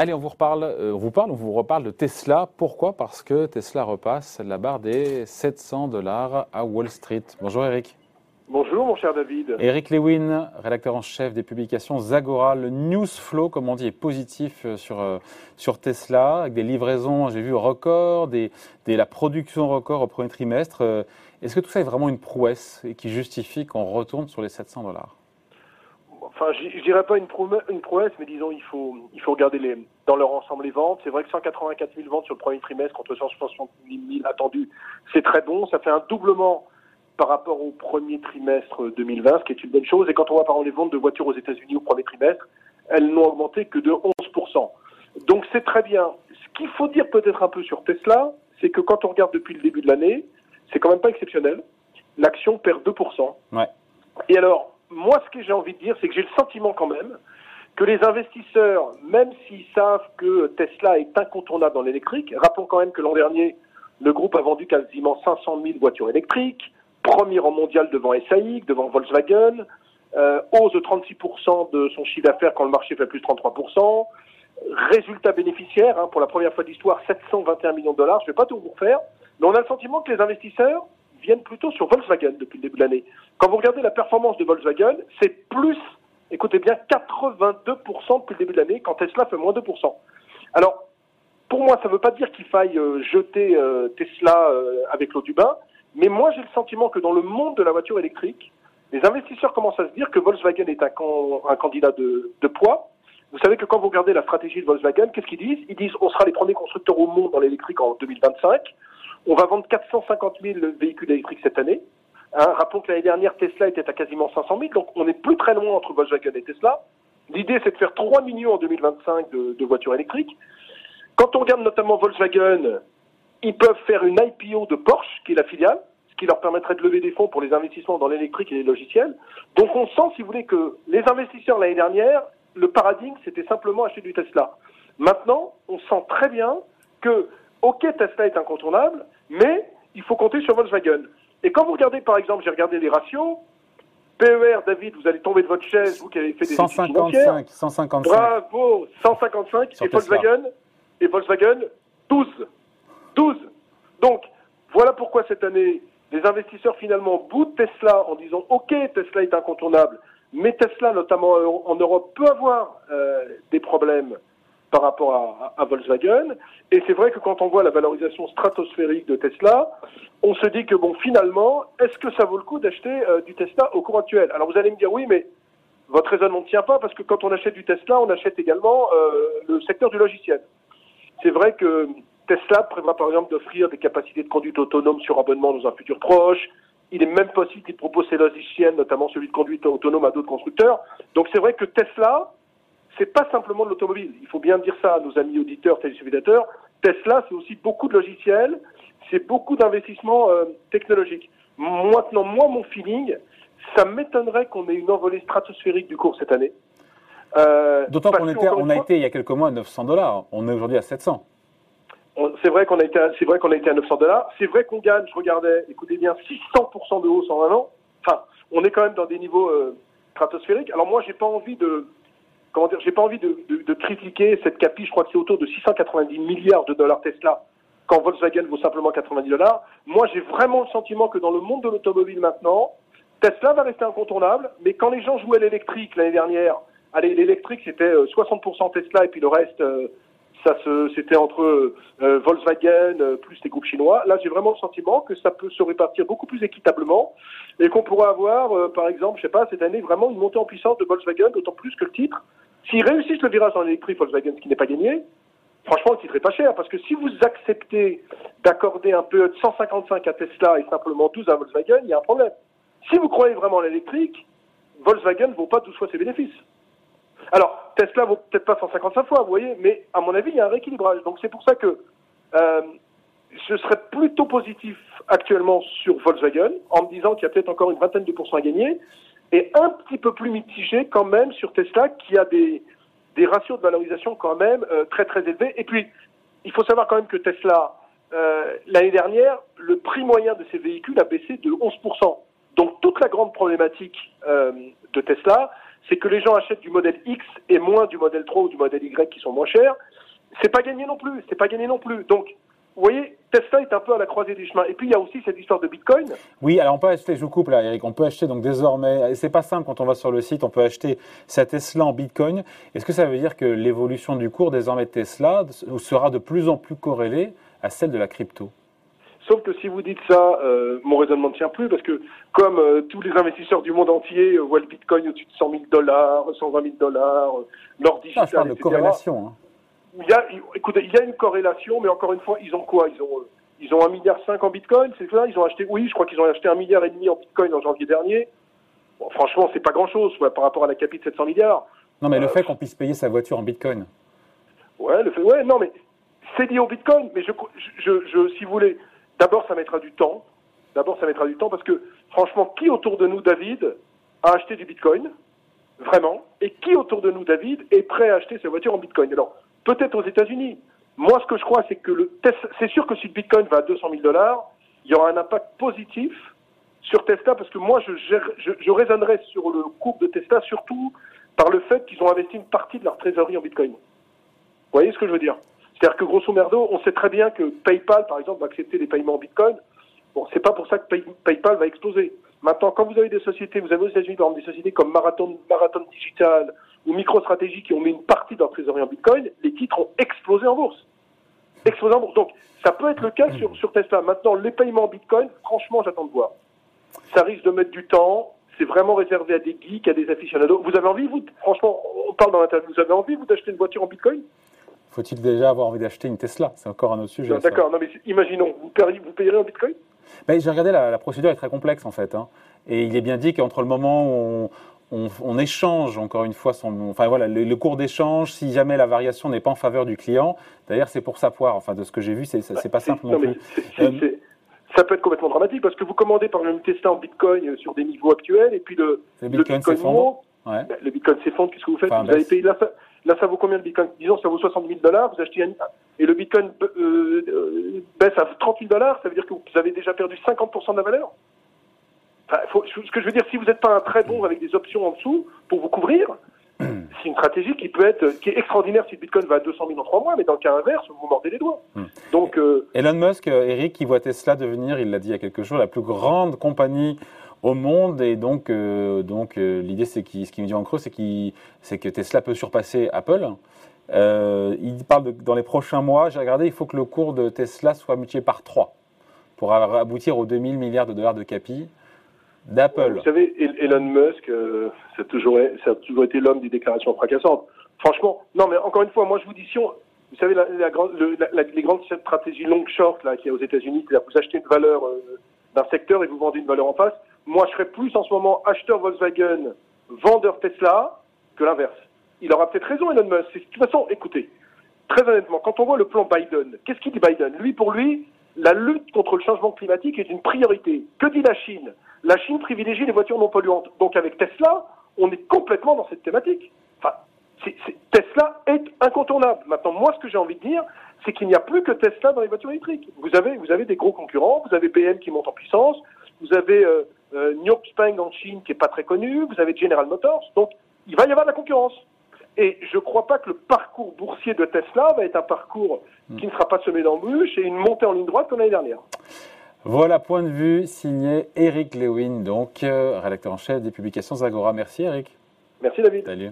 Allez, on vous reparle, euh, on vous parle, on vous reparle de Tesla. Pourquoi? Parce que Tesla repasse la barre des 700 dollars à Wall Street. Bonjour Eric. Bonjour mon cher David. Eric Lewin, rédacteur en chef des publications Zagora. Le news flow, comme on dit, est positif euh, sur, euh, sur Tesla, avec des livraisons, j'ai vu, record, des, des, la production record au premier trimestre. Est-ce que tout ça est vraiment une prouesse et qui justifie qu'on retourne sur les 700 dollars? Enfin, je dirais pas une, prouesse, mais disons, il faut, il faut regarder les, dans leur ensemble les ventes. C'est vrai que 184 000 ventes sur le premier trimestre contre 160 000 attendus, c'est très bon. Ça fait un doublement par rapport au premier trimestre 2020, ce qui est une bonne chose. Et quand on voit par exemple les ventes de voitures aux États-Unis au premier trimestre, elles n'ont augmenté que de 11%. Donc c'est très bien. Ce qu'il faut dire peut-être un peu sur Tesla, c'est que quand on regarde depuis le début de l'année, c'est quand même pas exceptionnel. L'action perd 2%. Ouais. Et alors, moi, ce que j'ai envie de dire, c'est que j'ai le sentiment quand même que les investisseurs, même s'ils savent que Tesla est incontournable dans l'électrique, rappelons quand même que l'an dernier, le groupe a vendu quasiment 500 000 voitures électriques, premier en mondial devant SAIC, devant Volkswagen, euh, hausse de 36% de son chiffre d'affaires quand le marché fait plus de 33%, résultat bénéficiaire, hein, pour la première fois d'histoire, 721 millions de dollars, je ne vais pas tout vous refaire, mais on a le sentiment que les investisseurs viennent plutôt sur Volkswagen depuis le début de l'année. Quand vous regardez la performance de Volkswagen, c'est plus, écoutez bien, 82% depuis le début de l'année, quand Tesla fait moins 2%. Alors, pour moi, ça ne veut pas dire qu'il faille euh, jeter euh, Tesla euh, avec l'eau du bain, mais moi j'ai le sentiment que dans le monde de la voiture électrique, les investisseurs commencent à se dire que Volkswagen est un, candidat de poids. Vous savez que quand vous regardez la stratégie de Volkswagen, qu'est-ce qu'ils disent? Ils disent on sera les premiers constructeurs au monde dans l'électrique en 2025. On va vendre 450 000 véhicules électriques cette année. Hein, rappelons que l'année dernière, Tesla était à quasiment 500 000, donc on n'est plus très loin entre Volkswagen et Tesla. L'idée, c'est de faire 3 millions en 2025 de, de, voitures électriques. Quand on regarde notamment Volkswagen, ils peuvent faire une IPO de Porsche, qui est la filiale, ce qui leur permettrait de lever des fonds pour les investissements dans l'électrique et les logiciels. Donc on sent, si vous voulez, que les investisseurs l'année dernière, le paradigme, c'était simplement acheter du Tesla. Maintenant, on sent très bien que OK, Tesla est incontournable, mais il faut compter sur Volkswagen. Et quand vous regardez, par exemple, j'ai regardé les ratios, PER, David, vous allez tomber de votre chaise, vous qui avez fait des 155, 155. Bravo, 155 et Volkswagen, et Volkswagen, 12. 12. Donc, voilà pourquoi cette année, les investisseurs finalement boutent Tesla en disant OK, Tesla est incontournable, mais Tesla, notamment en Europe, peut avoir euh, des problèmes par rapport à, Volkswagen. Et c'est vrai que quand on voit la valorisation stratosphérique de Tesla, on se dit que bon, finalement, est-ce que ça vaut le coup d'acheter euh, du Tesla au cours actuel? Alors vous allez me dire oui, mais votre raisonnement ne tient pas parce que quand on achète du Tesla, on achète également euh, le secteur du logiciel. C'est vrai que Tesla prévoit par exemple d'offrir des capacités de conduite autonome sur abonnement dans un futur proche. Il est même possible qu'il propose ses logiciels, notamment celui de conduite autonome à d'autres constructeurs. Donc c'est vrai que Tesla, c'est pas simplement de l'automobile. Il faut bien dire ça à nos amis auditeurs, téléspectateurs. Tesla, c'est aussi beaucoup de logiciels, c'est beaucoup d'investissements euh, technologiques. Maintenant, moi, mon feeling, ça m'étonnerait qu'on ait une envolée stratosphérique du cours cette année. Euh, D'autant qu'on on a été il y a quelques mois à 900 dollars. On est aujourd'hui à 700. C'est vrai qu'on a été, c'est vrai qu'on a été à 900 dollars. C'est vrai qu'on gagne. Je regardais, écoutez bien, 600% de hausse en un an. Enfin, on est quand même dans des niveaux euh, stratosphériques. Alors moi, j'ai pas envie de, comment dire, j'ai pas envie de, de, critiquer cette capi, je crois que c'est autour de 690 milliards de dollars Tesla, quand Volkswagen vaut simplement 90 dollars. Moi, j'ai vraiment le sentiment que dans le monde de l'automobile maintenant, Tesla va rester incontournable, mais quand les gens jouaient l'électrique l'année dernière, allez, l'électrique c'était 60% euh, Tesla et puis le reste, euh, ça c'était entre euh, Volkswagen plus les groupes chinois. Là, j'ai vraiment le sentiment que ça peut se répartir beaucoup plus équitablement et qu'on pourrait avoir, par exemple, je sais pas, cette année vraiment une montée en puissance de Volkswagen, d'autant plus que le titre S'ils réussissent le virage dans l'électrique Volkswagen, ce qui n'est pas gagné, franchement, le titre est pas cher. Parce que si vous acceptez d'accorder un peu de 155 à Tesla et simplement 12 à Volkswagen, il y a un problème. Si vous croyez vraiment à l'électrique, Volkswagen ne vaut pas 12 fois ses bénéfices. Alors, Tesla vaut peut-être pas 155 fois, vous voyez, mais à mon avis, il y a un rééquilibrage. Donc c'est pour ça que euh, je serais plutôt positif actuellement sur Volkswagen, en me disant qu'il y a peut-être encore une vingtaine de pourcents à gagner, et un petit peu plus mitigé quand même sur Tesla qui a des, des ratios de valorisation quand même euh, très très élevés. Et puis, il faut savoir quand même que Tesla, euh, l'année dernière, le prix moyen de ses véhicules a baissé de 11%. Donc toute la grande problématique euh, de Tesla, c'est que les gens achètent du modèle X et moins du modèle 3 ou du modèle Y qui sont moins chers. c'est pas gagné non plus. C'est pas gagné non plus. Donc, vous voyez, Tesla est un peu à la croisée des chemins. Et puis il y a aussi cette histoire de Bitcoin. Oui, alors on peut acheter, je vous coupe là, Eric, on peut acheter donc désormais, c'est pas simple quand on va sur le site, on peut acheter sa Tesla en Bitcoin. Est-ce que ça veut dire que l'évolution du cours désormais de Tesla sera de plus en plus corrélée à celle de la crypto? Sauf que si vous dites ça, euh, mon raisonnement ne tient plus parce que comme euh, tous les investisseurs du monde entier euh, voient le Bitcoin au-dessus de 100 000 dollars, 120 000 dollars, l'or digital, ah, je parle de corrélation. Hein. Il y a, écoutez, il y a une corrélation, mais encore une fois, ils ont quoi? Ils ont ils ont un milliard cinq en Bitcoin, c'est ça? Ils ont acheté, oui, je crois qu'ils ont acheté un milliard et demi en Bitcoin en janvier dernier. Bon, franchement, c'est pas grand-chose par rapport à la capitale de 700 milliards. Non, mais le fait qu'on puisse payer sa voiture en Bitcoin. Ouais, le fait, ouais, non, mais c'est lié au Bitcoin. Mais je, je, je, si vous voulez, D'abord, ça mettra du temps. D'abord, ça mettra du temps parce que, franchement, qui autour de nous, David, a acheté du Bitcoin? Vraiment? Et qui autour de nous, David, est prêt à acheter sa voiture en Bitcoin? Alors, peut-être aux États-Unis. Moi, ce que je crois, c'est que le c'est sûr que si le Bitcoin va à 200 000 dollars, il y aura un impact positif sur Tesla parce que moi, je, je, je raisonnerais sur le cours de Tesla surtout par le fait qu'ils ont investi une partie de leur trésorerie en Bitcoin. Vous voyez ce que je veux dire? C'est-à-dire que grosso merdo, on sait très bien que PayPal, par exemple, va accepter des paiements en Bitcoin. Bon, c'est pas pour ça que PayPal va exploser. Maintenant, quand vous avez des sociétés, vous avez aux États-Unis, par exemple, des sociétés comme Marathon, Marathon Digital ou MicroStrategy qui ont mis une partie de leur trésorerie en Bitcoin, les titres ont explosé en bourse. Explosé en bourse. Donc, ça peut être le cas sur, sur Tesla. Maintenant, les paiements en Bitcoin, franchement, j'attends de voir. Ça risque de mettre du temps. C'est vraiment réservé à des geeks, à des aficionados. Vous avez envie, vous, franchement, on parle dans l'interview, vous avez envie, vous, d'acheter une voiture en Bitcoin? Faut-il déjà avoir envie d'acheter une Tesla? C'est encore un autre sujet. D'accord, non mais imaginons, vous payerez, vous payerez en Bitcoin? Ben, J'ai regardé, la, procédure est très complexe en fait. Hein. Et il est bien dit qu'entre le moment où on, échange encore une fois son, enfin voilà, le, cours d'échange, si jamais la variation n'est pas en faveur du client, d'ailleurs c'est pour sa poire. Enfin de ce que j'ai vu, c'est c'est pas simple non, plus. Euh, ça peut être complètement dramatique parce que vous commandez par exemple Tesla en Bitcoin euh, sur des niveaux actuels et puis le, le Bitcoin, s'effondre. Ben, le Bitcoin s'effondre. Qu'est-ce que vous faites? Vous avez payé la, Là, ça vaut combien le Bitcoin? Disons, ça vaut 60 000 dollars, vous achetez un... et le Bitcoin euh, euh, baisse à 30 000 dollars, ça veut dire que vous avez déjà perdu 50% de la valeur? Enfin, faut, Ce que je veux dire, si vous n'êtes pas un très bon avec des options en dessous pour vous couvrir, c'est une stratégie qui peut être, qui est extraordinaire si le Bitcoin va à 200 000 en trois mois, mais dans le cas inverse, vous mordez les doigts. Hmm. Donc, euh... Elon Musk, Eric, qui voit Tesla devenir, il l'a dit il y a quelques jours, la plus grande compagnie au monde. Et donc, euh, donc euh, l'idée, c'est qui, ce qu'il me dit en creux, c'est, c'est que Tesla peut surpasser Apple. Euh, il parle de, dans les prochains mois, j'ai regardé, il faut que le cours de Tesla soit multiplié par 3 pour aboutir aux 2000 milliards de dollars de capi d'Apple. Vous savez, Elon Musk, ça, a toujours, ça toujours été l'homme des déclarations fracassantes. Franchement, non, mais encore une fois, moi je vous dis, si on, vous savez, la, la, les grandes stratégies long short là, qu'il y aux États-Unis, c'est-à-dire vous achetez une valeur d'un secteur et vous vendez une valeur en face. Moi, je serais plus en ce moment acheteur Volkswagen, vendeur Tesla, que l'inverse. Il aura peut-être raison, Elon Musk. De toute façon, écoutez, très honnêtement, quand on voit le plan Biden, qu'est-ce qu'il dit Biden? Lui, pour lui, la lutte contre le changement climatique est une priorité. Que dit la Chine? La Chine privilégie les voitures non polluantes. Donc avec Tesla, on est complètement dans cette thématique. Enfin, Tesla est incontournable. Maintenant, moi, ce que j'ai envie de dire, c'est qu'il n'y a plus que Tesla dans les voitures électriques. Vous avez, vous avez des gros concurrents, vous avez BM qui monte en puissance, vous avez euh, euh, en Chine qui est pas très connu, vous avez General Motors, donc il va y avoir de la concurrence. Et je ne crois pas que le parcours boursier de Tesla va être un parcours qui ne sera pas semé d'embûches et une montée en ligne droite comme l'année dernière. Voilà, point de vue signé Eric Lewin, donc euh, rédacteur en chef des publications Zagora. Merci Eric. Merci David. Salut.